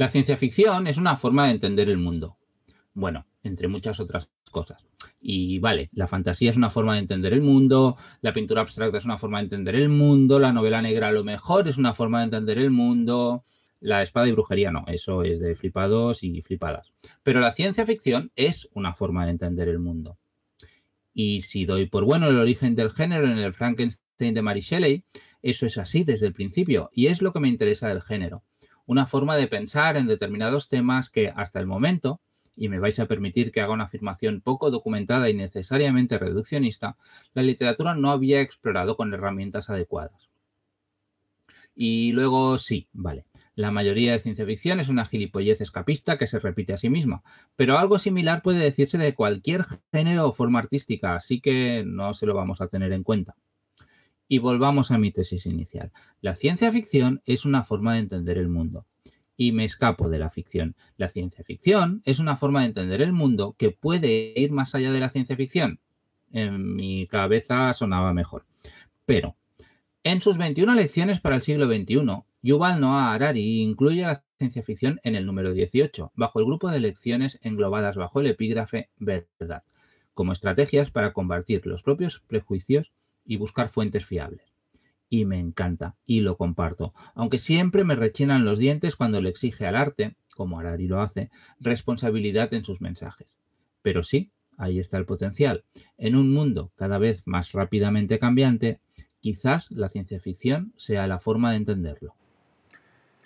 La ciencia ficción es una forma de entender el mundo. Bueno, entre muchas otras cosas. Y vale, la fantasía es una forma de entender el mundo, la pintura abstracta es una forma de entender el mundo, la novela negra a lo mejor es una forma de entender el mundo, la espada y brujería no, eso es de flipados y flipadas. Pero la ciencia ficción es una forma de entender el mundo. Y si doy por bueno el origen del género en el Frankenstein de Mary Shelley, eso es así desde el principio y es lo que me interesa del género. Una forma de pensar en determinados temas que hasta el momento y me vais a permitir que haga una afirmación poco documentada y necesariamente reduccionista, la literatura no había explorado con herramientas adecuadas. Y luego sí, vale. La mayoría de ciencia ficción es una gilipollez escapista que se repite a sí misma, pero algo similar puede decirse de cualquier género o forma artística, así que no se lo vamos a tener en cuenta. Y volvamos a mi tesis inicial. La ciencia ficción es una forma de entender el mundo y me escapo de la ficción. La ciencia ficción es una forma de entender el mundo que puede ir más allá de la ciencia ficción. En mi cabeza sonaba mejor. Pero, en sus 21 lecciones para el siglo XXI, Yuval Noah Harari incluye la ciencia ficción en el número 18, bajo el grupo de lecciones englobadas bajo el epígrafe verdad, como estrategias para combatir los propios prejuicios y buscar fuentes fiables y me encanta y lo comparto, aunque siempre me rechinan los dientes cuando le exige al arte, como Arari lo hace, responsabilidad en sus mensajes. Pero sí, ahí está el potencial. En un mundo cada vez más rápidamente cambiante, quizás la ciencia ficción sea la forma de entenderlo.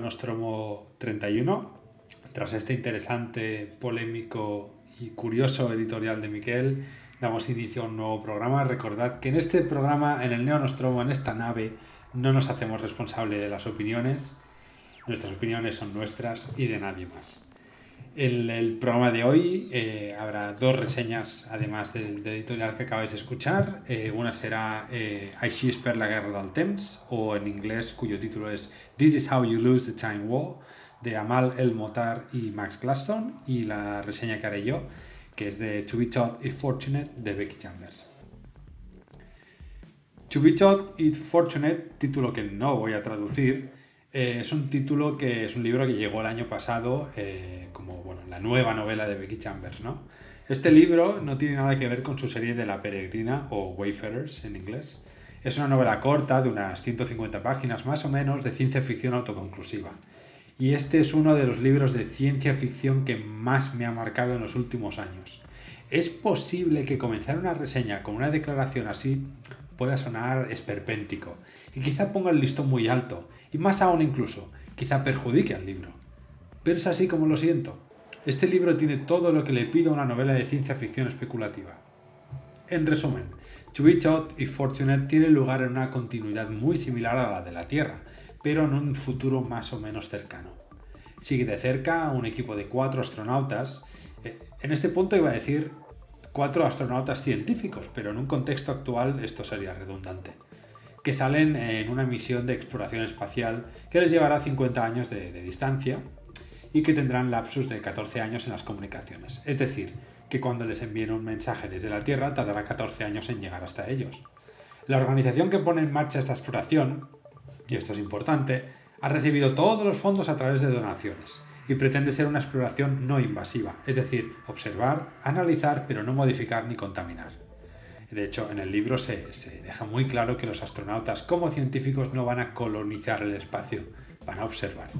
Nostromo 31. Tras este interesante, polémico y curioso editorial de Miquel, damos inicio a un nuevo programa. Recordad que en este programa, en el Neo Nostromo, en esta nave, no nos hacemos responsable de las opiniones. Nuestras opiniones son nuestras y de nadie más. En el programa de hoy eh, habrá dos reseñas, además del, editorial que acabáis de escuchar. Eh, una será eh, Així per la guerra del temps, o en inglés, cuyo título es This is how you lose the time war, de Amal El Motar y Max Glasson. Y la reseña que haré yo, que es de To Be Taught If Fortunate, de Becky Chambers. To Be Taught If Fortunate, título que no voy a traducir, eh, es un título que es un libro que llegó el año pasado eh, como bueno, la nueva novela de Becky Chambers. ¿no? Este libro no tiene nada que ver con su serie de La Peregrina o Wayfarers en inglés. Es una novela corta de unas 150 páginas más o menos de ciencia ficción autoconclusiva. Y este es uno de los libros de ciencia ficción que más me ha marcado en los últimos años. Es posible que comenzar una reseña con una declaración así pueda sonar esperpéntico y quizá ponga el listón muy alto y más aún incluso, quizá perjudique al libro. Pero es así como lo siento. Este libro tiene todo lo que le pido a una novela de ciencia ficción especulativa. En resumen, To Be y Fortunate tienen lugar en una continuidad muy similar a la de la Tierra, pero en un futuro más o menos cercano. Sigue de cerca a un equipo de cuatro astronautas. Eh, en este punto iba a decir cuatro astronautas científicos, pero en un contexto actual esto sería redundante que salen en una misión de exploración espacial que les llevará 50 años de, distancia y que tendrán lapsus de 14 años en las comunicaciones. Es decir, que cuando les envíen un mensaje desde la Tierra tardará 14 años en llegar hasta ellos. La organización que pone en marcha esta exploración, y esto es importante, ha recibido todos los fondos a través de donaciones y pretende ser una exploración no invasiva, es decir, observar, analizar, pero no modificar ni contaminar. De hecho, en el libro se, deja muy claro que los astronautas como científicos no van a colonizar el espacio, van a observar.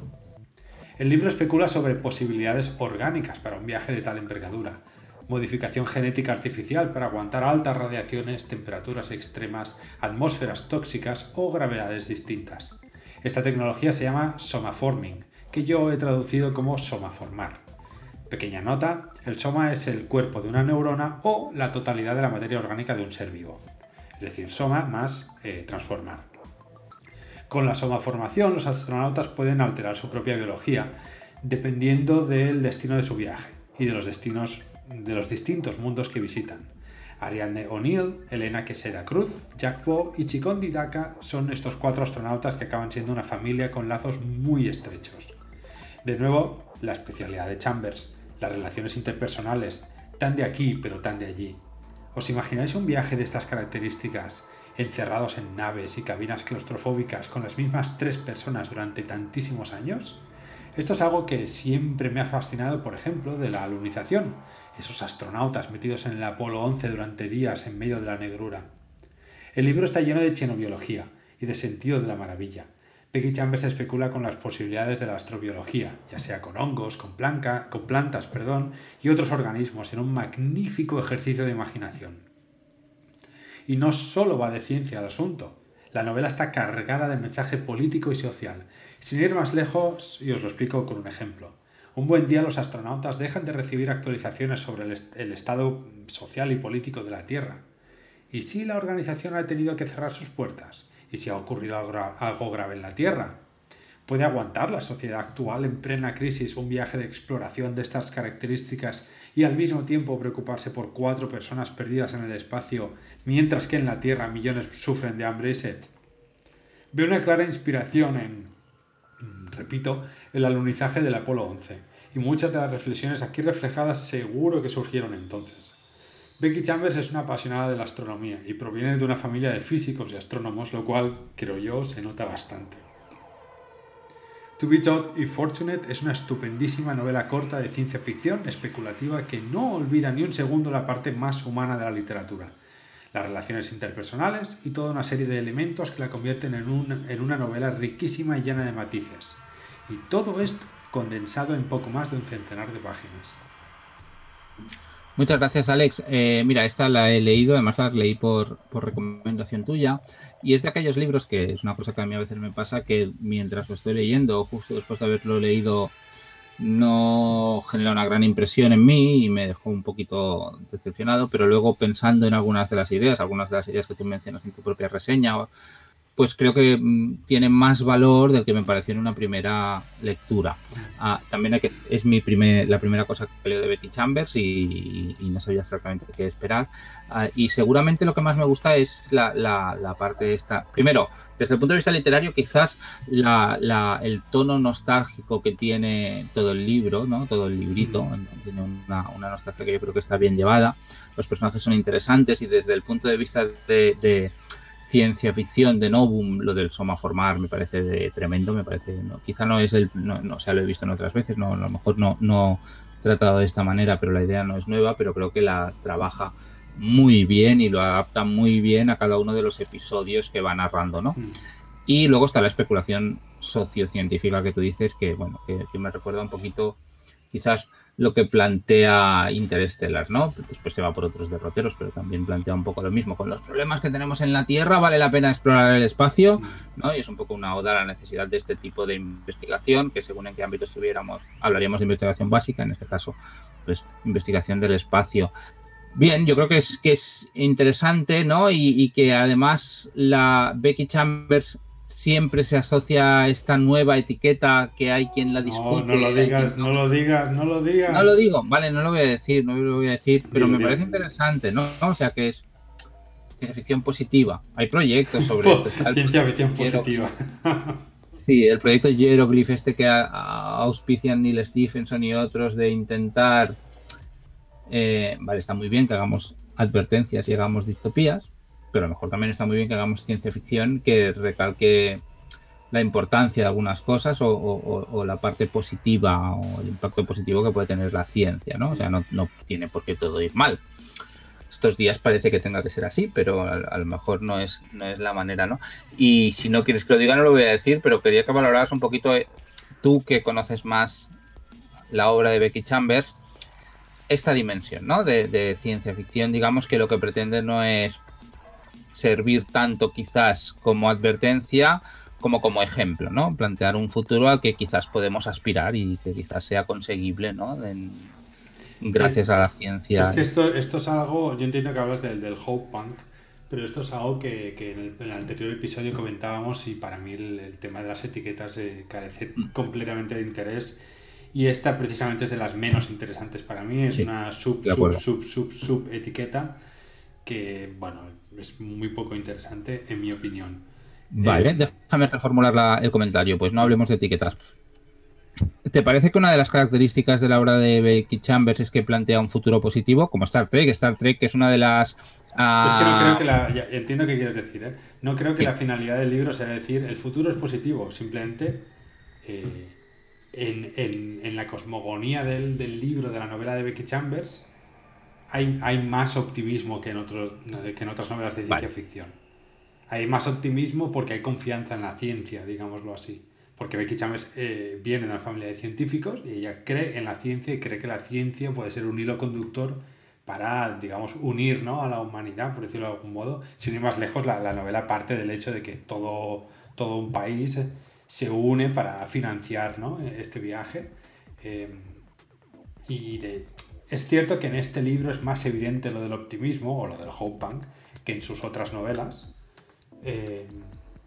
El libro especula sobre posibilidades orgánicas para un viaje de tal envergadura, modificación genética artificial para aguantar altas radiaciones, temperaturas extremas, atmósferas tóxicas o gravedades distintas. Esta tecnología se llama somaforming que yo he traducido como somaformar. Pequeña nota, el soma es el cuerpo de una neurona o la totalidad de la materia orgánica de un ser vivo. Es decir, soma más eh, transformar. Con la somaformación, los astronautas pueden alterar su propia biología dependiendo del destino de su viaje y de los destinos de los distintos mundos que visitan. Ariadne O'Neill, Elena Queseda Cruz, Jack Poe y Chikondi Daka son estos cuatro astronautas que acaban siendo una familia con lazos muy estrechos. De nuevo, la especialidad de Chambers, las relaciones interpersonales, tan de aquí pero tan de allí. ¿Os imagináis un viaje de estas características, encerrados en naves y cabinas claustrofóbicas con las mismas tres personas durante tantísimos años? Esto es algo que siempre me ha fascinado, por ejemplo, de la alunización, esos astronautas metidos en el Apolo 11 durante días en medio de la negrura. El libro está lleno de xenobiología y de sentido de la maravilla. Peggy Chambers especula con las posibilidades de la astrobiología, ya sea con hongos, con, con plantas perdón, y otros organismos, en un magnífico ejercicio de imaginación. Y no solo va de ciencia el asunto, la novela está cargada de mensaje político y social. Sin ir más lejos, y os lo explico con un ejemplo. Un buen día los astronautas dejan de recibir actualizaciones sobre el, estado social y político de la Tierra. ¿Y si la organización ha tenido que cerrar sus puertas? ¿Y si ha ocurrido algo grave en la Tierra? ¿Puede aguantar la sociedad actual en plena crisis un viaje de exploración de estas características y al mismo tiempo preocuparse por cuatro personas perdidas en el espacio, mientras que en la Tierra millones sufren de hambre y sed? Veo una clara inspiración en, repito, el alunizaje del Apolo 11 y muchas de las reflexiones aquí reflejadas seguro que surgieron entonces. Becky Chambers es una apasionada de la astronomía y proviene de una familia de físicos y astrónomos, lo cual, creo yo, se nota bastante. To Be Taught y Fortunate es una estupendísima novela corta de ciencia ficción especulativa que no olvida ni un segundo la parte más humana de la literatura, las relaciones interpersonales y toda una serie de elementos que la convierten en, en una novela riquísima y llena de matices. Y todo esto condensado en poco más de un centenar de páginas. Muchas gracias, Alex. Eh, mira, esta la he leído, además la leí por, recomendación tuya, y es de aquellos libros que es una cosa que a mí a veces me pasa, que mientras lo estoy leyendo, justo después de haberlo leído, no genera una gran impresión en mí y me dejó un poquito decepcionado, pero luego pensando en algunas de las ideas, algunas de las ideas que tú mencionas en tu propia reseña, pues creo que mm, tiene más valor del que me pareció en una primera lectura. Ah, también hay que, es mi primer, la primera cosa que leo de Becky Chambers y, no sabía exactamente qué esperar. Ah, y seguramente lo que más me gusta es la, la, parte esta. Primero, desde el punto de vista literario, quizás el tono nostálgico que tiene todo el libro, ¿no? todo el librito, tiene una, una, nostalgia que yo creo que está bien llevada. Los personajes son interesantes y desde el punto de vista de ciencia ficción de Novum, lo del Soma formar me parece de tremendo, me parece, no, quizá no es el, no, no, o sea, lo he visto en otras veces, no, a lo mejor no, no tratado de esta manera, pero la idea no es nueva, pero creo que la trabaja muy bien y lo adapta muy bien a cada uno de los episodios que va narrando, ¿no? Mm. Y luego está la especulación sociocientífica que tú dices, que bueno, que, que me recuerda un poquito, quizás lo que plantea Interstellar, ¿no? Después se va por otros derroteros, pero también plantea un poco lo mismo. Con los problemas que tenemos en la Tierra, vale la pena explorar el espacio, ¿no? Y es un poco una oda la necesidad de este tipo de investigación, que según en qué ámbito estuviéramos, hablaríamos de investigación básica, en este caso, pues investigación del espacio. Bien, yo creo que es, que es interesante, ¿no? Y que además la Becky Chambers siempre se asocia a esta nueva etiqueta que hay quien la discute. No, no lo digas, no lo digas, no lo digas. No lo digo, vale, no lo voy a decir, no lo voy a decir, pero me parece interesante, ¿no? O sea que es ciencia ficción positiva. Hay proyectos sobre esto. Ciencia ficción positiva. Sí, el proyecto Hieroglyph este que auspician Neil Stephenson y otros de intentar, eh, vale, está muy bien que hagamos advertencias y hagamos distopías, pero a lo mejor también está muy bien que hagamos ciencia ficción que recalque la importancia de algunas cosas o, la parte positiva o el impacto positivo que puede tener la ciencia, ¿no? O sea, no, tiene por qué todo ir mal. Estos días parece que tenga que ser así, pero a, lo mejor no es, no es la manera, ¿no? Y si no quieres que lo diga, no lo voy a decir, pero quería que valoraras un poquito, eh, tú que conoces más la obra de Becky Chambers, esta dimensión, ¿no? De ciencia ficción, digamos que lo que pretende no es servir tanto quizás como advertencia como como ejemplo, ¿no? Plantear un futuro al que quizás podemos aspirar y que quizás sea conseguible, ¿no? gracias a la ciencia. Es que esto, esto es algo, yo entiendo que hablas del, del Hope Punk, pero esto es algo que, que en, el, anterior episodio comentábamos y para mí el, tema de las etiquetas eh, carece mm. completamente de interés y esta precisamente es de las menos interesantes para mí, es una sub, sub, sub, sub, sub etiqueta que, bueno, es muy poco interesante en mi opinión. Vale, eh, déjame reformular el comentario, pues no hablemos de etiquetas. ¿Te parece que una de las características de la obra de Becky Chambers es que plantea un futuro positivo, como Star Trek? Star Trek es una de las... Es que no creo que la... entiendo qué quieres decir, ¿eh? No creo que la finalidad del libro sea decir el futuro es positivo, simplemente eh, en, la cosmogonía del, libro, de la novela de Becky Chambers, hay, hay más optimismo que en, otros, que en otras novelas de ciencia ficción. Hay más optimismo porque hay confianza en la ciencia, digámoslo así porque Becky Chambers eh, viene de una familia de científicos y ella cree en la ciencia y cree que la ciencia puede ser un hilo conductor para, digamos, unir ¿no? a la humanidad, por decirlo de algún modo. Sin ir más lejos, la, novela parte del hecho de que todo, todo un país se une para financiar ¿no? este viaje. Eh, y es cierto que en este libro es más evidente lo del optimismo o lo del hope punk que en sus otras novelas. Eh,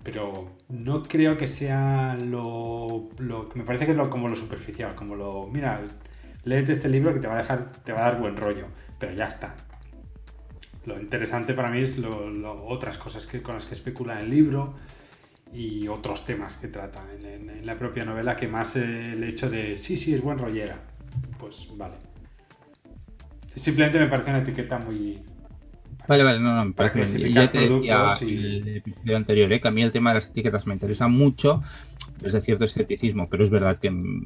pero no creo que sea lo, lo me parece que es lo, como lo superficial, como lo, mira, léete este libro que te va a dejar, te va a dar buen rollo, pero ya está. Lo interesante para mí es lo, otras cosas que, con las que especula el libro y otros temas que trata en, la propia novela que más el hecho de, sí, sí, es buen rollera. Pues vale. Simplemente me parece una etiqueta muy, Vale, vale, no, no, me parece bien. Ya te decía el episodio anterior, ¿eh? que a mí el tema de las etiquetas me interesa mucho, es de cierto escepticismo, pero es verdad que me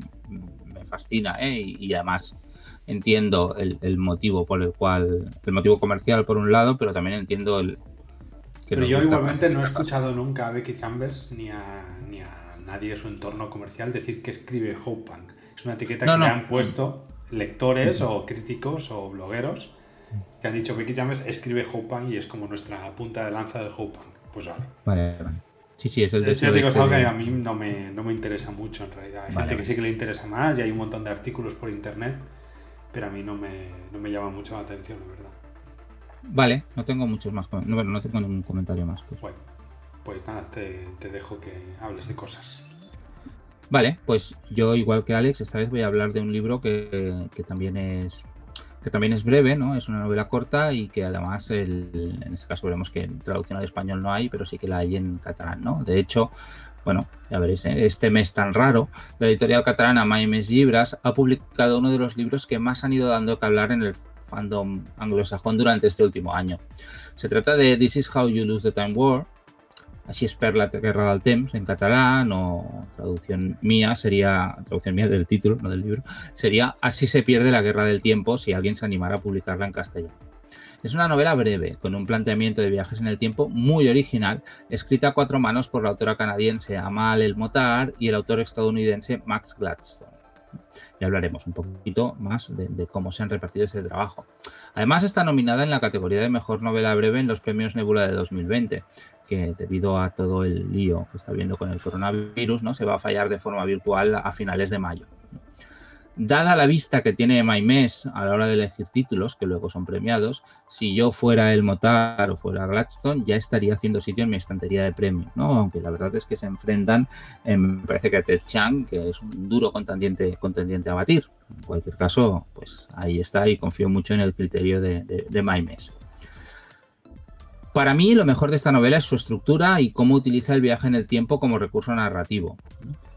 fascina, ¿eh? y, además entiendo el, motivo por el cual, el motivo comercial por un lado, pero también entiendo el... Que pero yo igualmente no he escuchado nunca a Becky Chambers ni a, ni a nadie de su entorno comercial decir que escribe Hope Punk. Es una etiqueta que le han puesto lectores o críticos o blogueros que han dicho Becky James escribe Hope y es como nuestra punta de lanza del Hope Pues vale. Vale, vale. Sí, sí, es el de digo, es este algo que a mí no me, no me, interesa mucho en realidad. Hay gente que sí que le interesa más y hay un montón de artículos por internet, pero a mí no me, no me llama mucho la atención, la verdad. Vale, no tengo muchos más. No, bueno, no tengo ningún comentario más. Pues, pues nada, te, te dejo que hables de cosas. Vale, pues yo, igual que Alex, esta vez voy a hablar de un libro que, que también es que también es breve, ¿no? Es una novela corta y que además, en este caso veremos que en traducción al español no hay, pero sí que la hay en catalán, ¿no? De hecho, bueno, ya veréis, ¿eh? este mes tan raro, la editorial catalana Maimes Libras ha publicado uno de los libros que más han ido dando que hablar en el fandom anglosajón durante este último año. Se trata de This is How You Lose the Time War, Así es per la guerra del temps en catalán o traducción mía sería, traducción mía del título, no del libro, sería Así se pierde la guerra del tiempo si alguien se animara a publicarla en castellano. Es una novela breve, con un planteamiento de viajes en el tiempo muy original, escrita a cuatro manos por la autora canadiense Amal El Motar y el autor estadounidense Max Gladstone. Ya hablaremos un poquito más de, de, cómo se han repartido ese trabajo. Además está nominada en la categoría de Mejor Novela Breve en los premios Nebula de 2020, que debido a todo el lío que está viendo con el coronavirus, ¿no? se va a fallar de forma virtual a finales de mayo. Dada la vista que tiene MyMess a la hora de elegir títulos, que luego son premiados, si yo fuera el Motar o fuera Gladstone, ya estaría haciendo sitio en mi estantería de premios, ¿no? Aunque la verdad es que se enfrentan, me parece que a Ted Chang, que es un duro contendiente, contendiente a batir. En cualquier caso, pues ahí está y confío mucho en el criterio de, de, de. Para mí, lo mejor de esta novela es su estructura y cómo utiliza el viaje en el tiempo como recurso narrativo.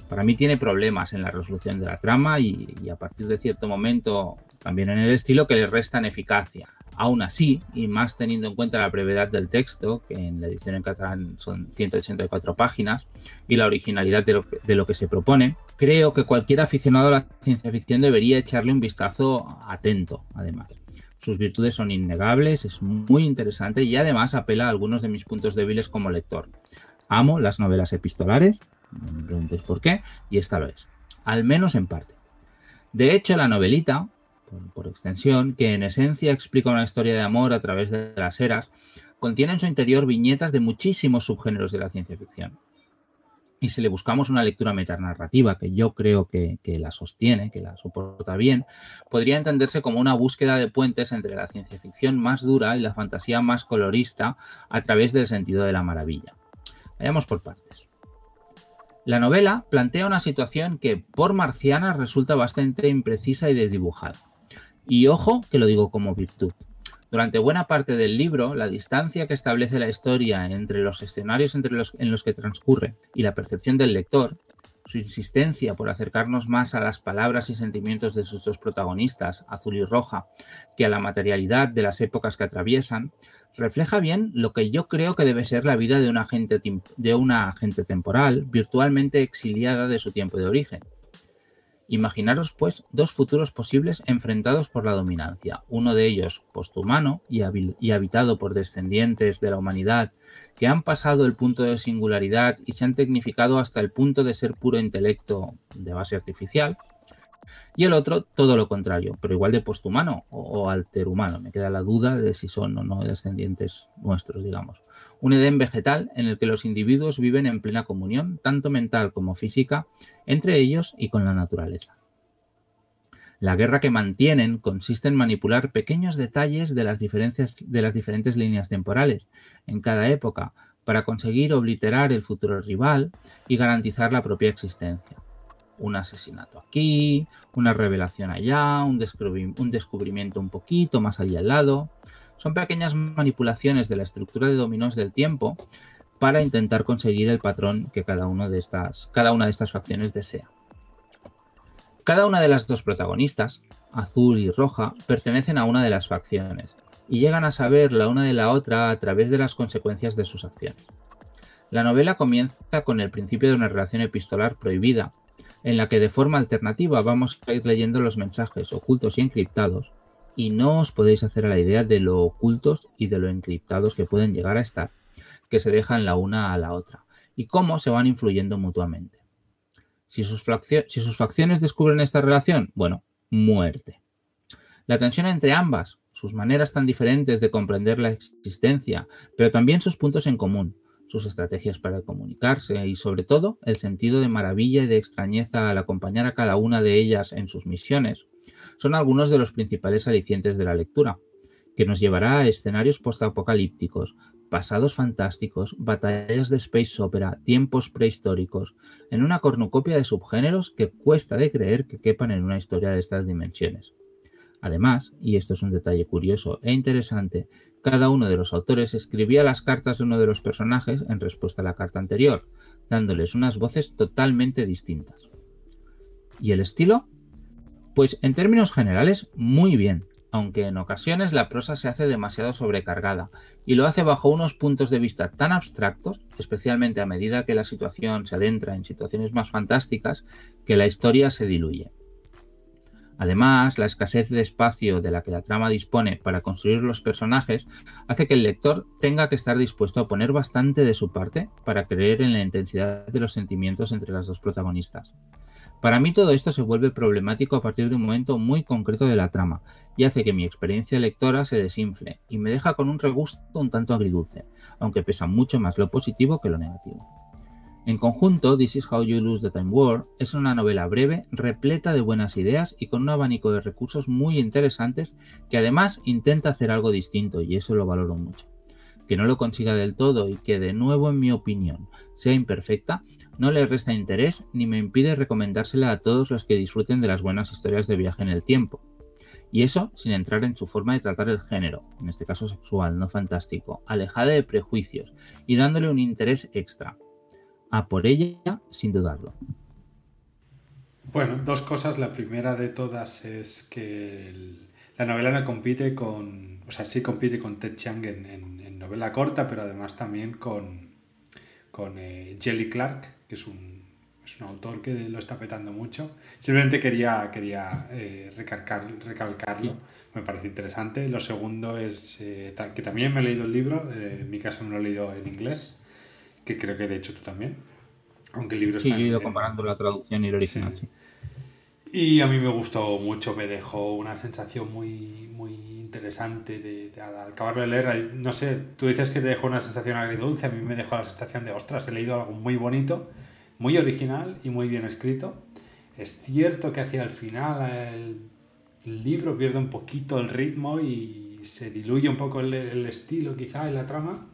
Para mí tiene problemas en la resolución de la trama y, a partir de cierto momento también en el estilo que le restan eficacia. Aún así, y más teniendo en cuenta la brevedad del texto, que en la edición en catalán son 184 páginas, y la originalidad de lo, que, de lo, que, se propone, creo que cualquier aficionado a la ciencia ficción debería echarle un vistazo atento, además. Sus virtudes son innegables, es muy interesante y además apela a algunos de mis puntos débiles como lector. Amo las novelas epistolares, no me preguntéis por qué, y esta lo es, al menos en parte. De hecho, la novelita, por, extensión, que en esencia explica una historia de amor a través de las eras, contiene en su interior viñetas de muchísimos subgéneros de la ciencia ficción. Y si le buscamos una lectura metanarrativa, que yo creo que, la sostiene, que la soporta bien, podría entenderse como una búsqueda de puentes entre la ciencia ficción más dura y la fantasía más colorista a través del sentido de la maravilla. Vayamos por partes. La novela plantea una situación que, por marciana, resulta bastante imprecisa y desdibujada. Y ojo que lo digo como virtud. Durante buena parte del libro, la distancia que establece la historia entre los escenarios en los que transcurre y la percepción del lector, su insistencia por acercarnos más a las palabras y sentimientos de sus dos protagonistas, Azul y Roja, que a la materialidad de las épocas que atraviesan, refleja bien lo que yo creo que debe ser la vida de una de una agente temporal virtualmente exiliada de su tiempo de origen Imaginaros, pues, dos futuros posibles enfrentados por la dominancia, uno de ellos posthumano y, habitado por descendientes de la humanidad que han pasado el punto de singularidad y se han tecnificado hasta el punto de ser puro intelecto de base artificial, y el otro todo lo contrario, pero igual de posthumano o, alterhumano. Me queda la duda de si son o no descendientes nuestros, digamos. Un Edén vegetal en el que los individuos viven en plena comunión, tanto mental como física, entre ellos y con la naturaleza. La guerra que mantienen consiste en manipular pequeños detalles de las, de las diferentes líneas temporales en cada época para conseguir obliterar el futuro rival y garantizar la propia existencia un asesinato aquí, una revelación allá, un, descubrimiento un poquito más allá al lado. Son pequeñas manipulaciones de la estructura de dominós del tiempo para intentar conseguir el patrón que cada una de estas facciones desea. Cada una de las dos protagonistas, azul y roja, pertenecen a una de las facciones y llegan a saber la una de la otra a través de las consecuencias de sus acciones. La novela comienza con el principio de una relación epistolar prohibida en la que de forma alternativa vamos a ir leyendo los mensajes ocultos y encriptados, y no os podéis hacer a la idea de lo ocultos y de lo encriptados que pueden llegar a estar, que se dejan la una a la otra, y cómo se van influyendo mutuamente. Si sus, si sus facciones descubren esta relación, bueno, muerte. La tensión entre ambas, sus maneras tan diferentes de comprender la existencia, pero también sus puntos en común, sus estrategias para comunicarse y sobre todo el sentido de maravilla y de extrañeza al acompañar a cada una de ellas en sus misiones, son algunos de los principales alicientes de la lectura, que nos llevará a escenarios postapocalípticos, pasados fantásticos, batallas de space opera, tiempos prehistóricos, en una cornucopia de subgéneros que cuesta de creer que quepan en una historia de estas dimensiones. Además, y esto es un detalle curioso e interesante, cada uno de los autores escribía las cartas de uno de los personajes en respuesta a la carta anterior, dándoles unas voces totalmente distintas. ¿Y el estilo? Pues en términos generales, muy bien, aunque en ocasiones la prosa se hace demasiado sobrecargada y lo hace bajo unos puntos de vista tan abstractos, especialmente a medida que la situación se adentra en situaciones más fantásticas, que la historia se diluye. Además, la escasez de espacio de la que la trama dispone para construir los personajes hace que el lector tenga que estar dispuesto a poner bastante de su parte para creer en la intensidad de los sentimientos entre las dos protagonistas. Para mí todo esto se vuelve problemático a partir de un momento muy concreto de la trama y hace que mi experiencia lectora se desinfle y me deja con un regusto un tanto agridulce, aunque pesa mucho más lo positivo que lo negativo. En conjunto, This is How You Lose the Time War es una novela breve, repleta de buenas ideas y con un abanico de recursos muy interesantes que además intenta hacer algo distinto y eso lo valoro mucho. Que no lo consiga del todo y que de nuevo en mi opinión sea imperfecta, no le resta interés ni me impide recomendársela a todos los que disfruten de las buenas historias de viaje en el tiempo. Y eso sin entrar en su forma de tratar el género, en este caso sexual, no fantástico, alejada de prejuicios y dándole un interés extra a por ella sin dudarlo. Bueno, dos cosas. La primera de todas es que la novela no compite con, o sea, sí compite con Ted Chiang en, novela corta, pero además también con, con eh, Jelly Clark, que es un, es un autor que lo está petando mucho. Simplemente quería, quería eh, recalcarlo, me parece interesante. Lo segundo es eh, que también me he leído el libro, en mi caso no lo he leído en inglés, que creo que de hecho tú también. Aunque el libro sí, está. he ido comparando la traducción y el original, sí. Y a mí me gustó mucho, me dejó una sensación muy, muy interesante de, al acabarlo de leer. No sé, tú dices que te dejó una sensación agridulce, a mí me dejó la sensación de, ostras, he leído algo muy bonito muy original y muy bien escrito. Es cierto que hacia el final el libro pierde un poquito el ritmo y se diluye un poco el, estilo quizá en la trama,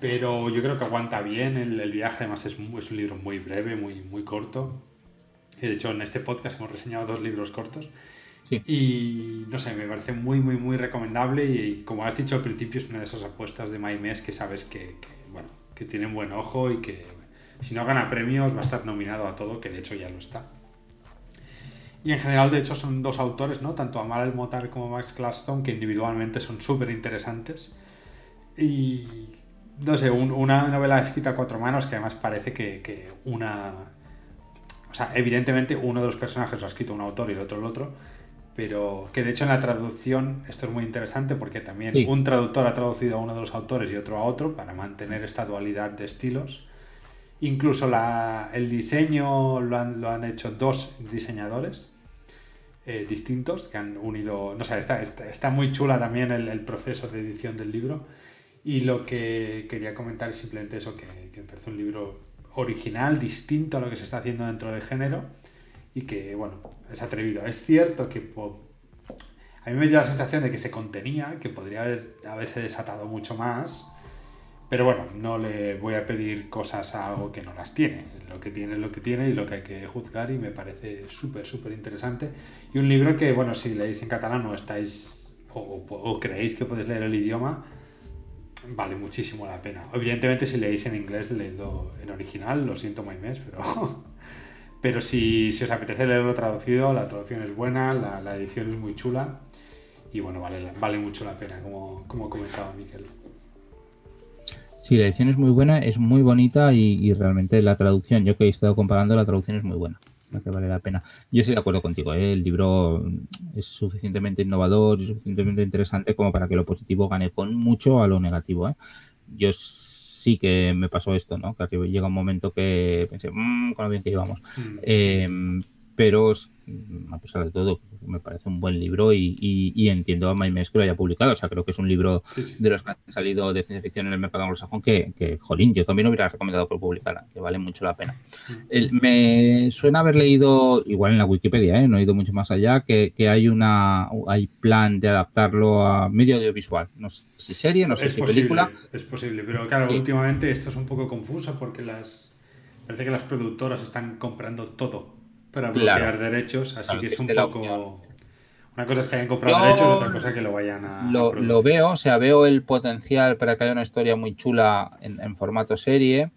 pero yo creo que aguanta bien el, viaje, además es, es, un libro muy breve, muy, muy corto. De hecho, en este podcast hemos reseñado dos libros cortos. Y no sé, me parece muy, muy, muy recomendable y, como has dicho al principio es una de esas apuestas de Maimes que sabes que, que, bueno, que tienen buen ojo y que si no gana premios va a estar nominado a todo, que de hecho ya lo está. Y en general, de hecho, son dos autores, ¿no? Tanto Amal El Motar como Max Gladstone, que individualmente son súper interesantes. Y, no sé, una novela escrita a cuatro manos que además parece que, una... O sea, evidentemente uno de los personajes lo ha escrito un autor y el otro el otro, pero que de hecho en la traducción esto es muy interesante porque también un traductor ha traducido a uno de los autores y otro a otro para mantener esta dualidad de estilos. Incluso la, el diseño lo han, lo han, hecho dos diseñadores eh, distintos que han unido. No sé, está, está, muy chula también el, proceso de edición del libro. Y lo que quería comentar es simplemente eso: que, que parece un libro original, distinto a lo que se está haciendo dentro del género y que, bueno, es atrevido. Es cierto que a mí me dio la sensación de que se contenía, que podría haber, haberse desatado mucho más pero bueno, no le voy a pedir cosas a algo que no las tiene. Lo que tiene es lo que tiene y lo que hay que juzgar y me parece súper, súper interesante. Y un libro que, bueno, si leéis en catalán o estáis o, creéis que podéis leer el idioma, vale muchísimo la pena. Evidentemente si leéis en inglés, leedlo en original, lo siento muy mes, pero, pero si, si, os apetece leerlo traducido, la traducción es buena, la, la edición es muy chula y bueno, vale, vale mucho la pena, como, como comentaba Miquel. Sí, la edición es muy buena, es muy bonita y, realmente la traducción, yo que he estado comparando, la traducción es muy buena, la que vale la pena. Yo estoy de acuerdo contigo, ¿eh? el libro es suficientemente innovador y suficientemente interesante como para que lo positivo gane con mucho a lo negativo. ¿eh? Yo sí que me pasó esto, ¿no? Que llega un momento que pensé, mmm, con lo bien que íbamos. Mm. Em, pero a pesar de todo, me parece un buen libro y, entiendo a Maimes que lo haya publicado. O sea, creo que es un libro de los que han salido de ciencia ficción en el mercado anglosajón que, que, jolín, yo también hubiera recomendado que lo que vale mucho la pena. Mm. me suena haber leído, igual en la Wikipedia, ¿eh? no he ido mucho más allá, que, hay una hay plan de adaptarlo a medio audiovisual. No sé si serie, no sé si película. Es posible, pero claro, últimamente esto es un poco confuso porque las parece que las productoras están comprando todo para bloquear derechos, así que es un poco... Una cosa es que hayan comprado derechos, otra cosa que lo vayan a. Lo, veo, o sea, veo el potencial para que haya una historia muy chula en, formato serie.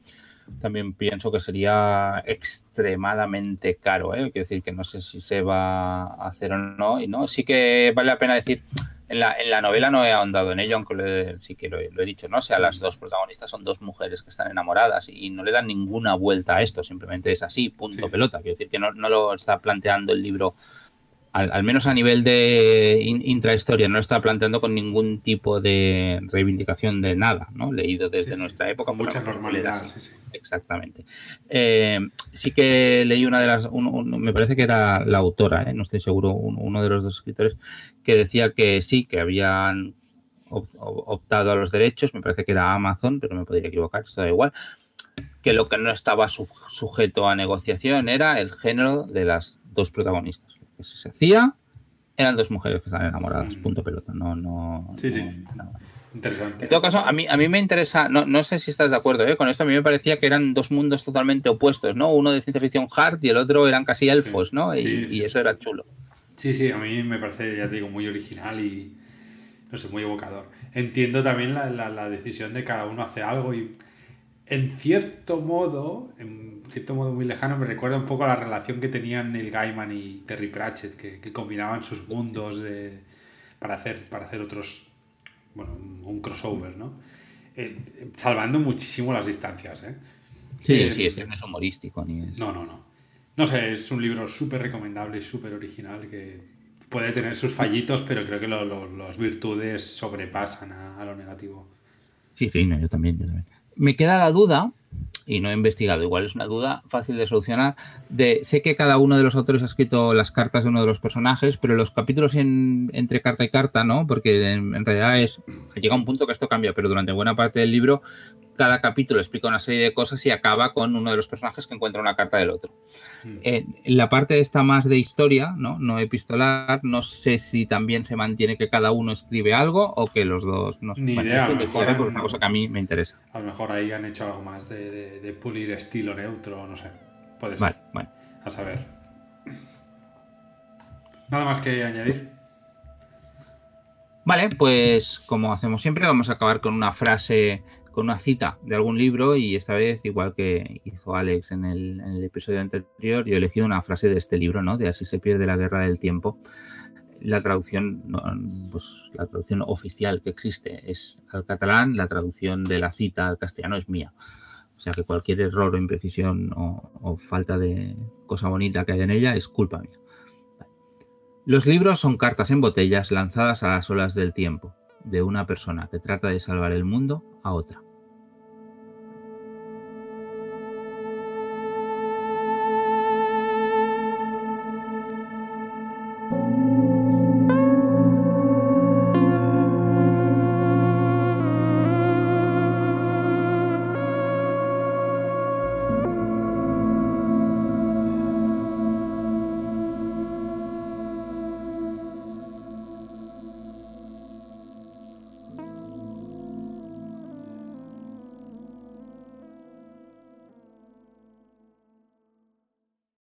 También pienso que sería extremadamente caro, ¿eh? Quiero decir que no sé si se va a hacer o no. Y no, sí que vale la pena decir. En la, en la novela no he ahondado en ello, aunque sí que lo he, dicho, ¿no? O sea, las dos protagonistas son dos mujeres que están enamoradas y no le dan ninguna vuelta a esto, simplemente es así, punto pelota. Quiero decir que no, no lo está planteando el libro al, menos a nivel de intrahistoria, no está planteando con ningún tipo de reivindicación de nada, ¿no? Leído desde nuestra época. Mucha normalidad, sí, sí. Exactamente. Eh, sí que leí una de las, me parece que era la autora, ¿eh? no estoy seguro, uno de los dos escritores, que decía que sí, que habían optado a los derechos, me parece que era Amazon, pero me podría equivocar, esto da igual, que lo que no estaba sujeto a negociación era el género de las dos protagonistas que se hacía eran dos mujeres que estaban enamoradas, punto pelota. No, no. Sí, sí. Interesante. En todo caso, a mí, a mí me interesa, no, no sé si estás de acuerdo ¿eh? con esto, a mí me parecía que eran dos mundos totalmente opuestos, ¿no? Uno de ciencia ficción hard y el otro eran casi elfos, ¿no? Y, eso era chulo. Sí, sí, a mí me parece, ya te digo, muy original y, no sé, muy evocador. Entiendo también la, la, decisión de cada uno hace algo y en cierto modo, en cierto modo muy lejano, me recuerda un poco a la relación que tenían Neil Gaiman y Terry Pratchett, que, combinaban sus mundos de, para, hacer, para hacer otros, bueno, un crossover, ¿no? Eh, salvando muchísimo las distancias, ¿eh? Sí, eh, sí, este no es humorístico ni es... No, no, no. No sé, es un libro súper recomendable y súper original que puede tener sus fallitos, pero creo que las virtudes sobrepasan a, lo negativo. Sí, sí, yo también, yo también. Me queda la duda, y no he investigado, igual es una duda fácil de solucionar, de sé que cada uno de los autores ha escrito las cartas de uno de los personajes, pero los capítulos entre carta y carta, ¿no? Porque en, realidad es llega un punto que esto cambia, pero durante buena parte del libro cada capítulo explica una serie de cosas y acaba con uno de los personajes que encuentra una carta del otro. Mm. En la parte esta más de historia, ¿no? no epistolar, no sé si también se mantiene que cada uno escribe algo o que los dos no sé. Ni idea, a lo mejor una cosa que a mí me interesa. A lo mejor ahí han hecho algo más de, de- de pulir estilo neutro, no sé. Puede ser. Vale, bueno. A saber. Nada más que añadir. Vale, pues como hacemos siempre, vamos a acabar con una frase, con una cita de algún libro y esta vez, igual que hizo Alex en el, episodio anterior, yo he elegido una frase de este libro, ¿no? De Así se pierde la guerra del tiempo. La traducción, pues la traducción oficial que existe es al catalán, la traducción de la cita al castellano es mía. O sea que cualquier error o imprecisión o, o falta de cosa bonita que haya en ella es culpa mía. Los libros son cartas en botellas lanzadas a las olas del tiempo, de una persona que trata de salvar el mundo a otra.